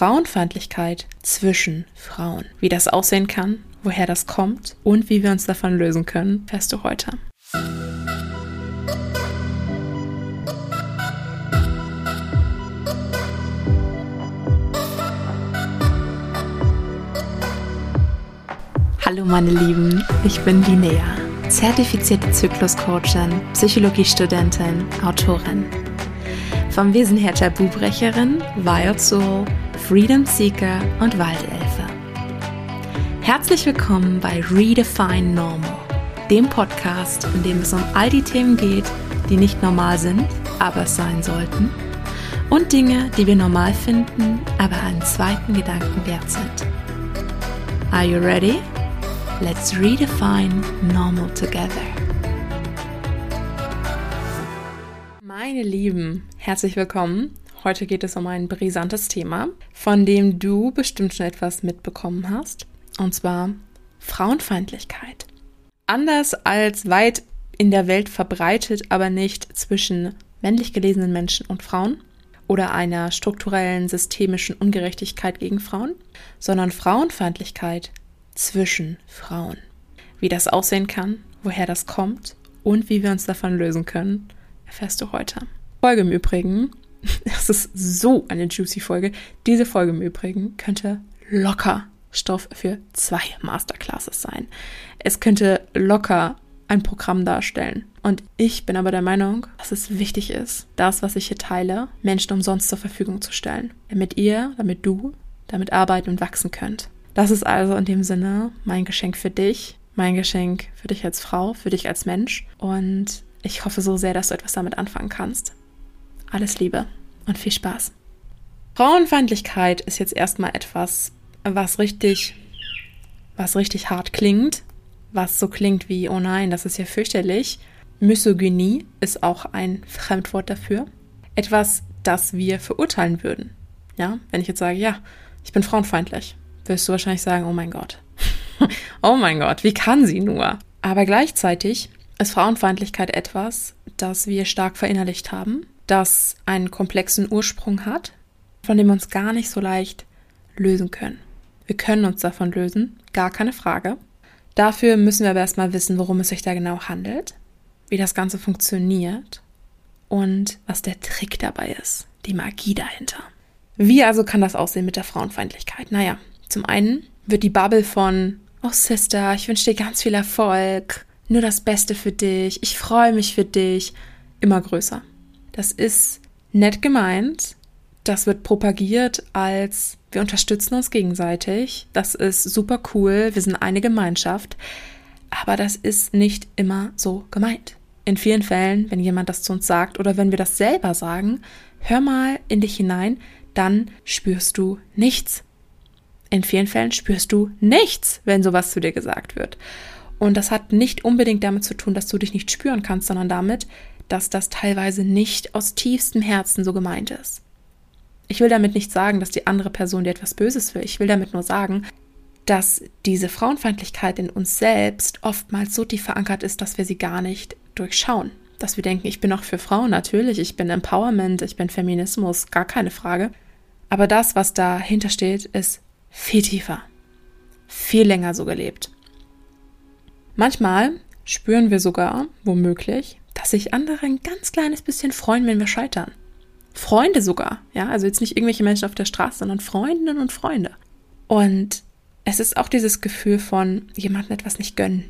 Frauenfeindlichkeit zwischen Frauen. Wie das aussehen kann, woher das kommt und wie wir uns davon lösen können, fährst du heute. Hallo meine Lieben, ich bin Linnea, zertifizierte Zykluscoachin, Psychologiestudentin, Autorin. Vom Wesen her Tabubrecherin, Wild Soul Freedom Seeker und Waldelfe. Herzlich willkommen bei Redefine Normal, dem Podcast, in dem es um all die Themen geht, die nicht normal sind, aber es sein sollten, und Dinge, die wir normal finden, aber einen zweiten Gedanken wert sind. Are you ready? Let's redefine normal together. Meine Lieben, herzlich willkommen Heute geht es um ein brisantes Thema, von dem du bestimmt schon etwas mitbekommen hast, und zwar Frauenfeindlichkeit. Anders als weit in der Welt verbreitet, aber nicht zwischen männlich gelesenen Menschen und Frauen oder einer strukturellen systemischen Ungerechtigkeit gegen Frauen, sondern Frauenfeindlichkeit zwischen Frauen. Wie das aussehen kann, woher das kommt und wie wir uns davon lösen können, erfährst du heute. Folge im Übrigen Das ist so eine juicy Folge. Diese Folge im Übrigen könnte locker Stoff für zwei Masterclasses sein. Es könnte locker ein Programm darstellen. Und ich bin aber der Meinung, dass es wichtig ist, das, was ich hier teile, Menschen umsonst zur Verfügung zu stellen. Damit ihr, damit du, damit arbeiten und wachsen könnt. Das ist also in dem Sinne mein Geschenk für dich, mein Geschenk für dich als Frau, für dich als Mensch. Und ich hoffe so sehr, dass du etwas damit anfangen kannst. Alles Liebe und viel Spaß. Frauenfeindlichkeit ist jetzt erstmal etwas, was richtig, was richtig hart klingt, was so klingt wie, oh nein, das ist ja fürchterlich. Misogynie ist auch ein Fremdwort dafür. Etwas, das wir verurteilen würden. Ja, wenn ich jetzt sage, ja, ich bin frauenfeindlich, wirst du wahrscheinlich sagen, oh mein Gott. oh mein Gott, wie kann sie nur? Aber gleichzeitig ist Frauenfeindlichkeit etwas, das wir stark verinnerlicht haben das einen komplexen Ursprung hat, von dem wir uns gar nicht so leicht lösen können. Wir können uns davon lösen, gar keine Frage. Dafür müssen wir aber erstmal wissen, worum es sich da genau handelt, wie das Ganze funktioniert und was der Trick dabei ist, die Magie dahinter. Wie also kann das aussehen mit der Frauenfeindlichkeit? Naja, zum einen wird die Bubble von, oh Sister, ich wünsche dir ganz viel Erfolg, nur das Beste für dich, ich freue mich für dich, immer größer. Das ist nett gemeint. Das wird propagiert als wir unterstützen uns gegenseitig. Das ist super cool. Wir sind eine Gemeinschaft. Aber das ist nicht immer so gemeint. In vielen Fällen, wenn jemand das zu uns sagt oder wenn wir das selber sagen, hör mal in dich hinein, dann spürst du nichts. In vielen Fällen spürst du nichts, wenn sowas zu dir gesagt wird. Und das hat nicht unbedingt damit zu tun, dass du dich nicht spüren kannst, sondern damit, dass das teilweise nicht aus tiefstem Herzen so gemeint ist. Ich will damit nicht sagen, dass die andere Person dir etwas Böses will. Ich will damit nur sagen, dass diese Frauenfeindlichkeit in uns selbst oftmals so tief verankert ist, dass wir sie gar nicht durchschauen. Dass wir denken, ich bin auch für Frauen natürlich, ich bin Empowerment, ich bin Feminismus, gar keine Frage. Aber das, was dahinter steht, ist viel tiefer, viel länger so gelebt. Manchmal spüren wir sogar, womöglich, dass sich andere ein ganz kleines bisschen freuen, wenn wir scheitern. Freunde sogar, ja, also jetzt nicht irgendwelche Menschen auf der Straße, sondern Freundinnen und Freunde. Und es ist auch dieses Gefühl von jemandem etwas nicht gönnen.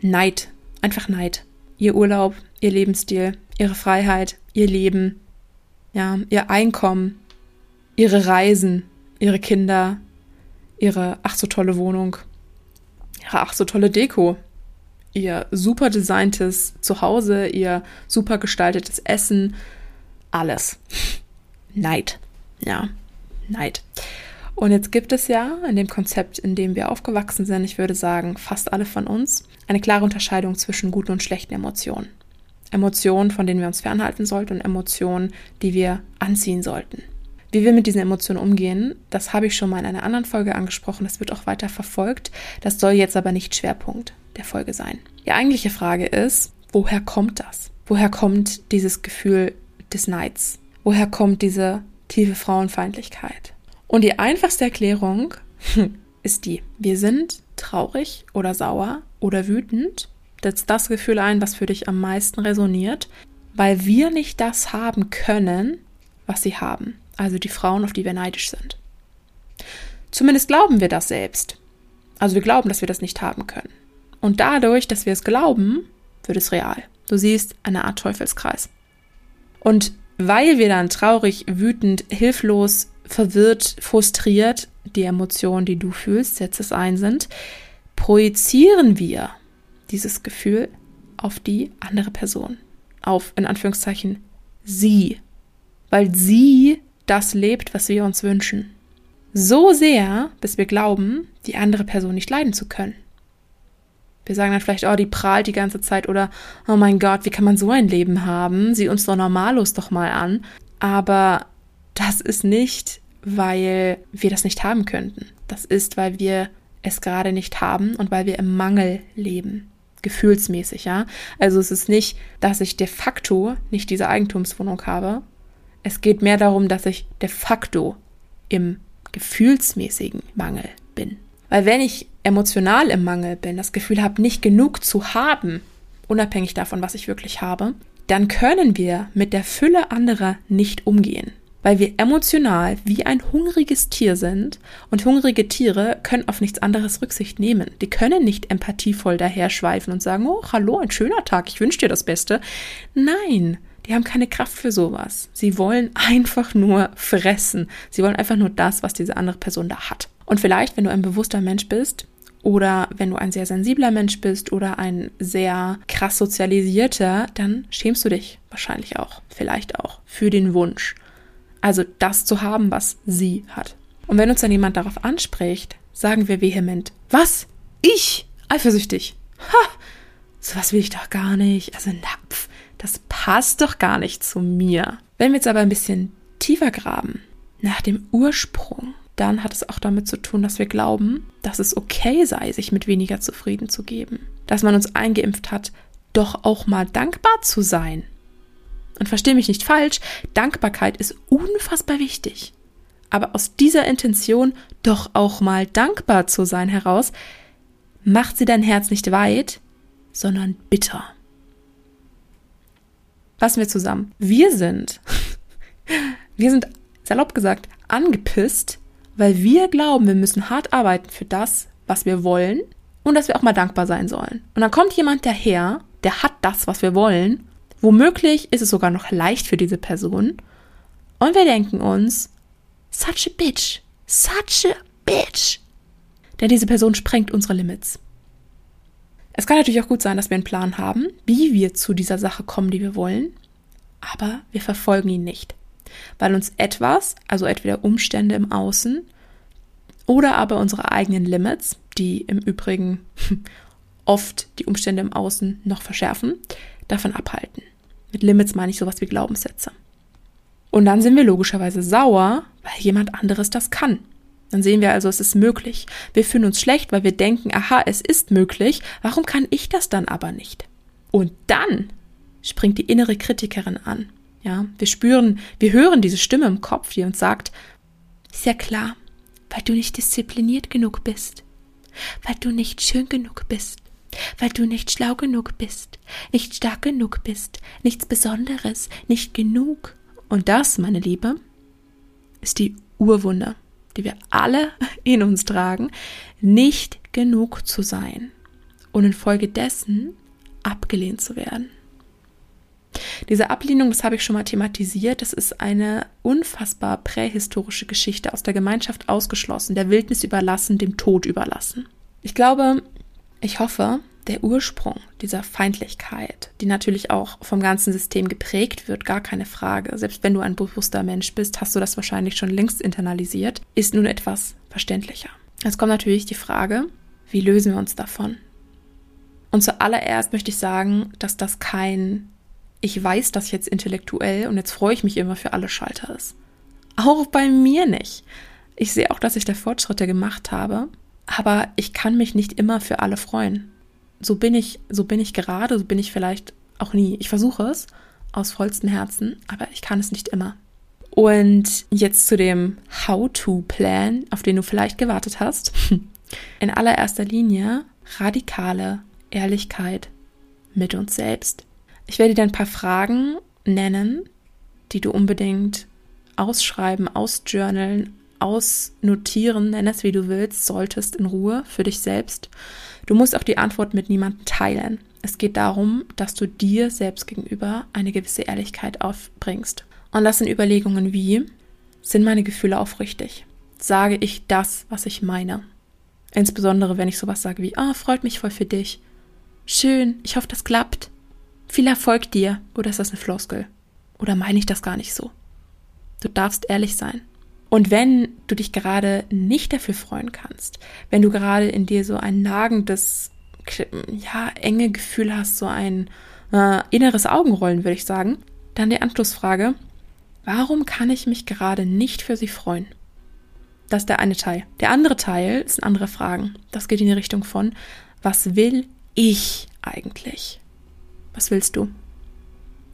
Neid, einfach Neid. Ihr Urlaub, ihr Lebensstil, ihre Freiheit, ihr Leben, ja, ihr Einkommen, ihre Reisen, ihre Kinder, ihre ach so tolle Wohnung, ihre ach so tolle Deko, ihr super designtes Zuhause, ihr super gestaltetes Essen, alles. Neid. Ja, Neid. Und jetzt gibt es ja in dem Konzept, in dem wir aufgewachsen sind, ich würde sagen, fast alle von uns, eine klare Unterscheidung zwischen guten und schlechten Emotionen. Emotionen, von denen wir uns fernhalten sollten und Emotionen, die wir anziehen sollten. Wie wir mit diesen Emotionen umgehen, das habe ich schon mal in einer anderen Folge angesprochen. Das wird auch weiter verfolgt. Das soll jetzt aber nicht Schwerpunkt der Folge sein. Die eigentliche Frage ist, woher kommt das? Woher kommt dieses Gefühl des Neids? Woher kommt diese tiefe Frauenfeindlichkeit? Und die einfachste Erklärung ist die, wir sind traurig oder sauer oder wütend. Setzt das Gefühl ein, was für dich am meisten resoniert, weil wir nicht das haben können, was sie haben. Also die Frauen, auf die wir neidisch sind. Zumindest glauben wir das selbst. Also wir glauben, dass wir das nicht haben können. Und dadurch, dass wir es glauben, wird es real. Du siehst eine Art Teufelskreis. Und weil wir dann traurig, wütend, hilflos, verwirrt, frustriert, die Emotionen, die du fühlst, jetzt es ein sind, projizieren wir dieses Gefühl auf die andere Person. Auf, in Anführungszeichen, sie. Weil sie das lebt, was wir uns wünschen. So sehr, bis wir glauben, die andere Person nicht leiden zu können. Wir sagen dann vielleicht, oh, die prahlt die ganze Zeit oder, oh mein Gott, wie kann man so ein Leben haben? Sieh uns doch normallos doch mal an. Aber das ist nicht, weil wir das nicht haben könnten. Das ist, weil wir es gerade nicht haben und weil wir im Mangel leben. Gefühlsmäßig, ja. Also es ist nicht, dass ich de facto nicht diese Eigentumswohnung habe. Es geht mehr darum, dass ich de facto im gefühlsmäßigen Mangel bin. Weil wenn ich emotional im Mangel bin, das Gefühl habe, nicht genug zu haben, unabhängig davon, was ich wirklich habe, dann können wir mit der Fülle anderer nicht umgehen. Weil wir emotional wie ein hungriges Tier sind und hungrige Tiere können auf nichts anderes Rücksicht nehmen. Die können nicht empathievoll daherschweifen und sagen, oh, hallo, ein schöner Tag, ich wünsche dir das Beste. Nein, die haben keine Kraft für sowas. Sie wollen einfach nur fressen. Sie wollen einfach nur das, was diese andere Person da hat. Und vielleicht, wenn du ein bewusster Mensch bist, oder wenn du ein sehr sensibler Mensch bist oder ein sehr krass sozialisierter, dann schämst du dich wahrscheinlich auch, vielleicht auch, für den Wunsch. Also das zu haben, was sie hat. Und wenn uns dann jemand darauf anspricht, sagen wir vehement, was? Ich? Eifersüchtig? Ha! Sowas will ich doch gar nicht. Also napf, das passt doch gar nicht zu mir. Wenn wir jetzt aber ein bisschen tiefer graben, nach dem Ursprung, dann hat es auch damit zu tun, dass wir glauben, dass es okay sei, sich mit weniger zufrieden zu geben. Dass man uns eingeimpft hat, doch auch mal dankbar zu sein. Und verstehe mich nicht falsch, Dankbarkeit ist unfassbar wichtig. Aber aus dieser Intention, doch auch mal dankbar zu sein heraus, macht sie dein Herz nicht weit, sondern bitter. Fassen wir zusammen. Wir sind, wir sind, salopp gesagt, angepisst, weil wir glauben, wir müssen hart arbeiten für das, was wir wollen und dass wir auch mal dankbar sein sollen. Und dann kommt jemand daher, der hat das, was wir wollen. Womöglich ist es sogar noch leicht für diese Person. Und wir denken uns, such a bitch, such a bitch. Denn diese Person sprengt unsere Limits. Es kann natürlich auch gut sein, dass wir einen Plan haben, wie wir zu dieser Sache kommen, die wir wollen, aber wir verfolgen ihn nicht, weil uns etwas, also entweder Umstände im Außen oder aber unsere eigenen Limits, die im Übrigen oft die Umstände im Außen noch verschärfen, davon abhalten. Mit Limits meine ich sowas wie Glaubenssätze. Und dann sind wir logischerweise sauer, weil jemand anderes das kann. Dann sehen wir also, es ist möglich. Wir fühlen uns schlecht, weil wir denken, aha, es ist möglich, warum kann ich das dann aber nicht? Und dann springt die innere Kritikerin an. Ja, wir spüren, wir hören diese Stimme im Kopf, die uns sagt, ist ja klar, weil du nicht diszipliniert genug bist, weil du nicht schön genug bist, weil du nicht schlau genug bist, nicht stark genug bist, nichts Besonderes, nicht genug. Und das, meine Liebe, ist die Urwunde die wir alle in uns tragen, nicht genug zu sein und infolgedessen abgelehnt zu werden. Diese Ablehnung, das habe ich schon mal thematisiert, das ist eine unfassbar prähistorische Geschichte aus der Gemeinschaft ausgeschlossen, der Wildnis überlassen, dem Tod überlassen. Ich glaube, ich hoffe, der Ursprung dieser Feindlichkeit, die natürlich auch vom ganzen System geprägt wird, gar keine Frage. Selbst wenn du ein bewusster Mensch bist, hast du das wahrscheinlich schon längst internalisiert, ist nun etwas verständlicher. Jetzt kommt natürlich die Frage, wie lösen wir uns davon? Und zuallererst möchte ich sagen, dass das kein ich weiß das jetzt intellektuell und jetzt freue ich mich immer für alle Schalter ist. Auch bei mir nicht. Ich sehe auch, dass ich da Fortschritte gemacht habe, aber ich kann mich nicht immer für alle freuen so bin ich, so bin ich gerade, so bin ich vielleicht auch nie. Ich versuche es aus vollstem Herzen, aber ich kann es nicht immer. Und jetzt zu dem How-to-Plan, auf den du vielleicht gewartet hast. In allererster Linie radikale Ehrlichkeit mit uns selbst. Ich werde dir ein paar Fragen nennen, die du unbedingt ausschreiben, ausjournalen, ausnotieren, nenn es wie du willst, solltest in Ruhe für dich selbst. Du musst auch die Antwort mit niemandem teilen. Es geht darum, dass du dir selbst gegenüber eine gewisse Ehrlichkeit aufbringst. Und das sind Überlegungen wie, sind meine Gefühle aufrichtig? Sage ich das, was ich meine? Insbesondere wenn ich sowas sage wie, ah, oh, freut mich voll für dich. Schön, ich hoffe, das klappt. Viel Erfolg dir. Oder ist das eine Floskel? Oder meine ich das gar nicht so? Du darfst ehrlich sein. Und wenn du dich gerade nicht dafür freuen kannst, wenn du gerade in dir so ein nagendes, ja, enge Gefühl hast, so ein äh, inneres Augenrollen, würde ich sagen, dann die Anschlussfrage, warum kann ich mich gerade nicht für sie freuen? Das ist der eine Teil. Der andere Teil sind andere Fragen. Das geht in die Richtung von, was will ich eigentlich? Was willst du?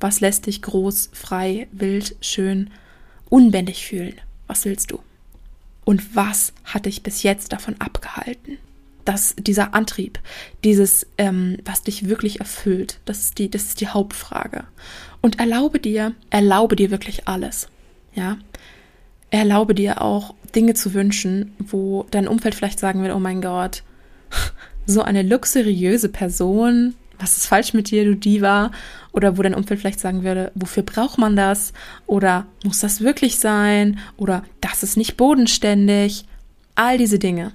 Was lässt dich groß, frei, wild, schön, unbändig fühlen? Was willst du? Und was hat dich bis jetzt davon abgehalten? dass dieser Antrieb, dieses, ähm, was dich wirklich erfüllt, das ist die, das ist die Hauptfrage. Und erlaube dir, erlaube dir wirklich alles. Ja. Erlaube dir auch Dinge zu wünschen, wo dein Umfeld vielleicht sagen will, oh mein Gott, so eine luxuriöse Person, was ist falsch mit dir, du Diva? Oder wo dein Umfeld vielleicht sagen würde, wofür braucht man das? Oder muss das wirklich sein? Oder das ist nicht bodenständig. All diese Dinge.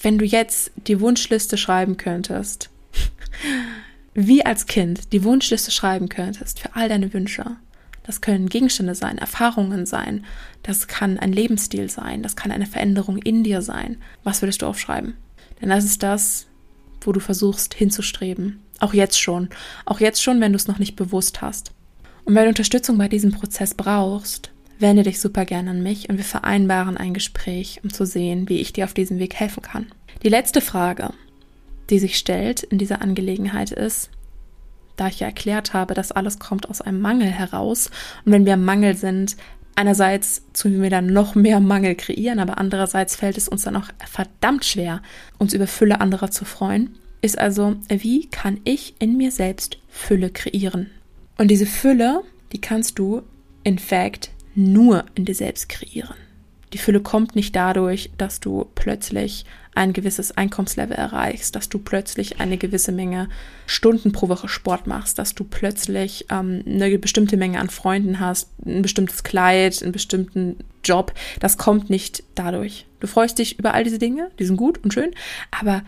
Wenn du jetzt die Wunschliste schreiben könntest, wie als Kind die Wunschliste schreiben könntest für all deine Wünsche, das können Gegenstände sein, Erfahrungen sein, das kann ein Lebensstil sein, das kann eine Veränderung in dir sein. Was würdest du aufschreiben? Denn das ist das, wo du versuchst hinzustreben. Auch jetzt schon. Auch jetzt schon, wenn du es noch nicht bewusst hast. Und wenn du Unterstützung bei diesem Prozess brauchst, wende dich super gerne an mich und wir vereinbaren ein Gespräch, um zu sehen, wie ich dir auf diesem Weg helfen kann. Die letzte Frage, die sich stellt in dieser Angelegenheit ist, da ich ja erklärt habe, dass alles kommt aus einem Mangel heraus und wenn wir im Mangel sind, einerseits tun wir dann noch mehr Mangel kreieren, aber andererseits fällt es uns dann auch verdammt schwer, uns über Fülle anderer zu freuen ist also, wie kann ich in mir selbst Fülle kreieren? Und diese Fülle, die kannst du in fact nur in dir selbst kreieren. Die Fülle kommt nicht dadurch, dass du plötzlich ein gewisses Einkommenslevel erreichst, dass du plötzlich eine gewisse Menge Stunden pro Woche Sport machst, dass du plötzlich ähm, eine bestimmte Menge an Freunden hast, ein bestimmtes Kleid, einen bestimmten Job. Das kommt nicht dadurch. Du freust dich über all diese Dinge, die sind gut und schön, aber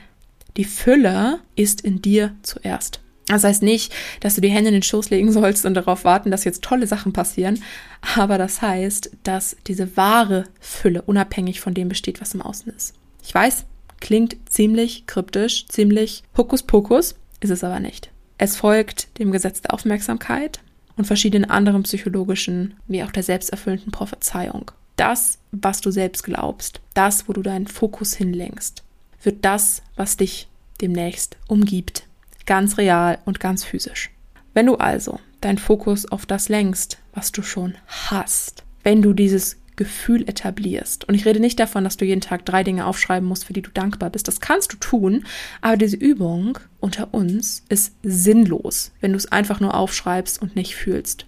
die Fülle ist in dir zuerst. Das heißt nicht, dass du die Hände in den Schoß legen sollst und darauf warten, dass jetzt tolle Sachen passieren, aber das heißt, dass diese wahre Fülle unabhängig von dem besteht, was im Außen ist. Ich weiß, klingt ziemlich kryptisch, ziemlich Hokuspokus, ist es aber nicht. Es folgt dem Gesetz der Aufmerksamkeit und verschiedenen anderen psychologischen, wie auch der selbsterfüllenden Prophezeiung. Das, was du selbst glaubst, das, wo du deinen Fokus hinlenkst, wird das, was dich demnächst umgibt, ganz real und ganz physisch. Wenn du also deinen Fokus auf das lenkst, was du schon hast, wenn du dieses Gefühl etablierst. Und ich rede nicht davon, dass du jeden Tag drei Dinge aufschreiben musst, für die du dankbar bist. Das kannst du tun, aber diese Übung unter uns ist sinnlos, wenn du es einfach nur aufschreibst und nicht fühlst.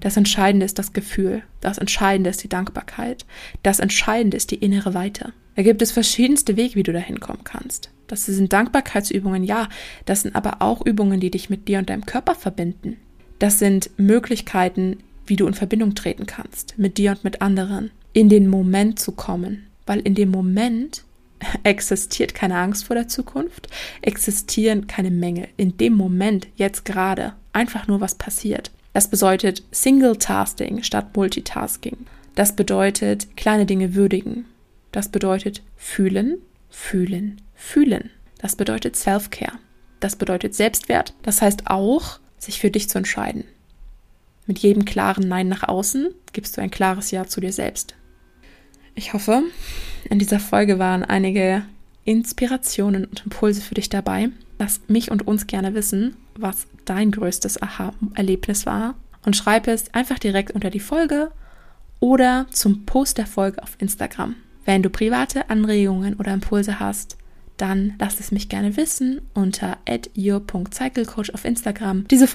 Das Entscheidende ist das Gefühl, das Entscheidende ist die Dankbarkeit, das Entscheidende ist die innere Weite. Da gibt es verschiedenste Wege, wie du da hinkommen kannst. Das sind Dankbarkeitsübungen, ja. Das sind aber auch Übungen, die dich mit dir und deinem Körper verbinden. Das sind Möglichkeiten, wie du in Verbindung treten kannst, mit dir und mit anderen, in den Moment zu kommen. Weil in dem Moment existiert keine Angst vor der Zukunft, existieren keine Mängel. In dem Moment, jetzt gerade, einfach nur was passiert. Das bedeutet Single-Tasking statt Multitasking. Das bedeutet kleine Dinge würdigen. Das bedeutet fühlen, fühlen, fühlen. Das bedeutet Self-Care. Das bedeutet Selbstwert. Das heißt auch, sich für dich zu entscheiden. Mit jedem klaren Nein nach außen gibst du ein klares Ja zu dir selbst. Ich hoffe, in dieser Folge waren einige Inspirationen und Impulse für dich dabei. Lass mich und uns gerne wissen, was dein größtes Aha-Erlebnis war und schreib es einfach direkt unter die Folge oder zum Post der Folge auf Instagram. Wenn du private Anregungen oder Impulse hast, dann lass es mich gerne wissen unter your.cyclecoach auf Instagram. Diese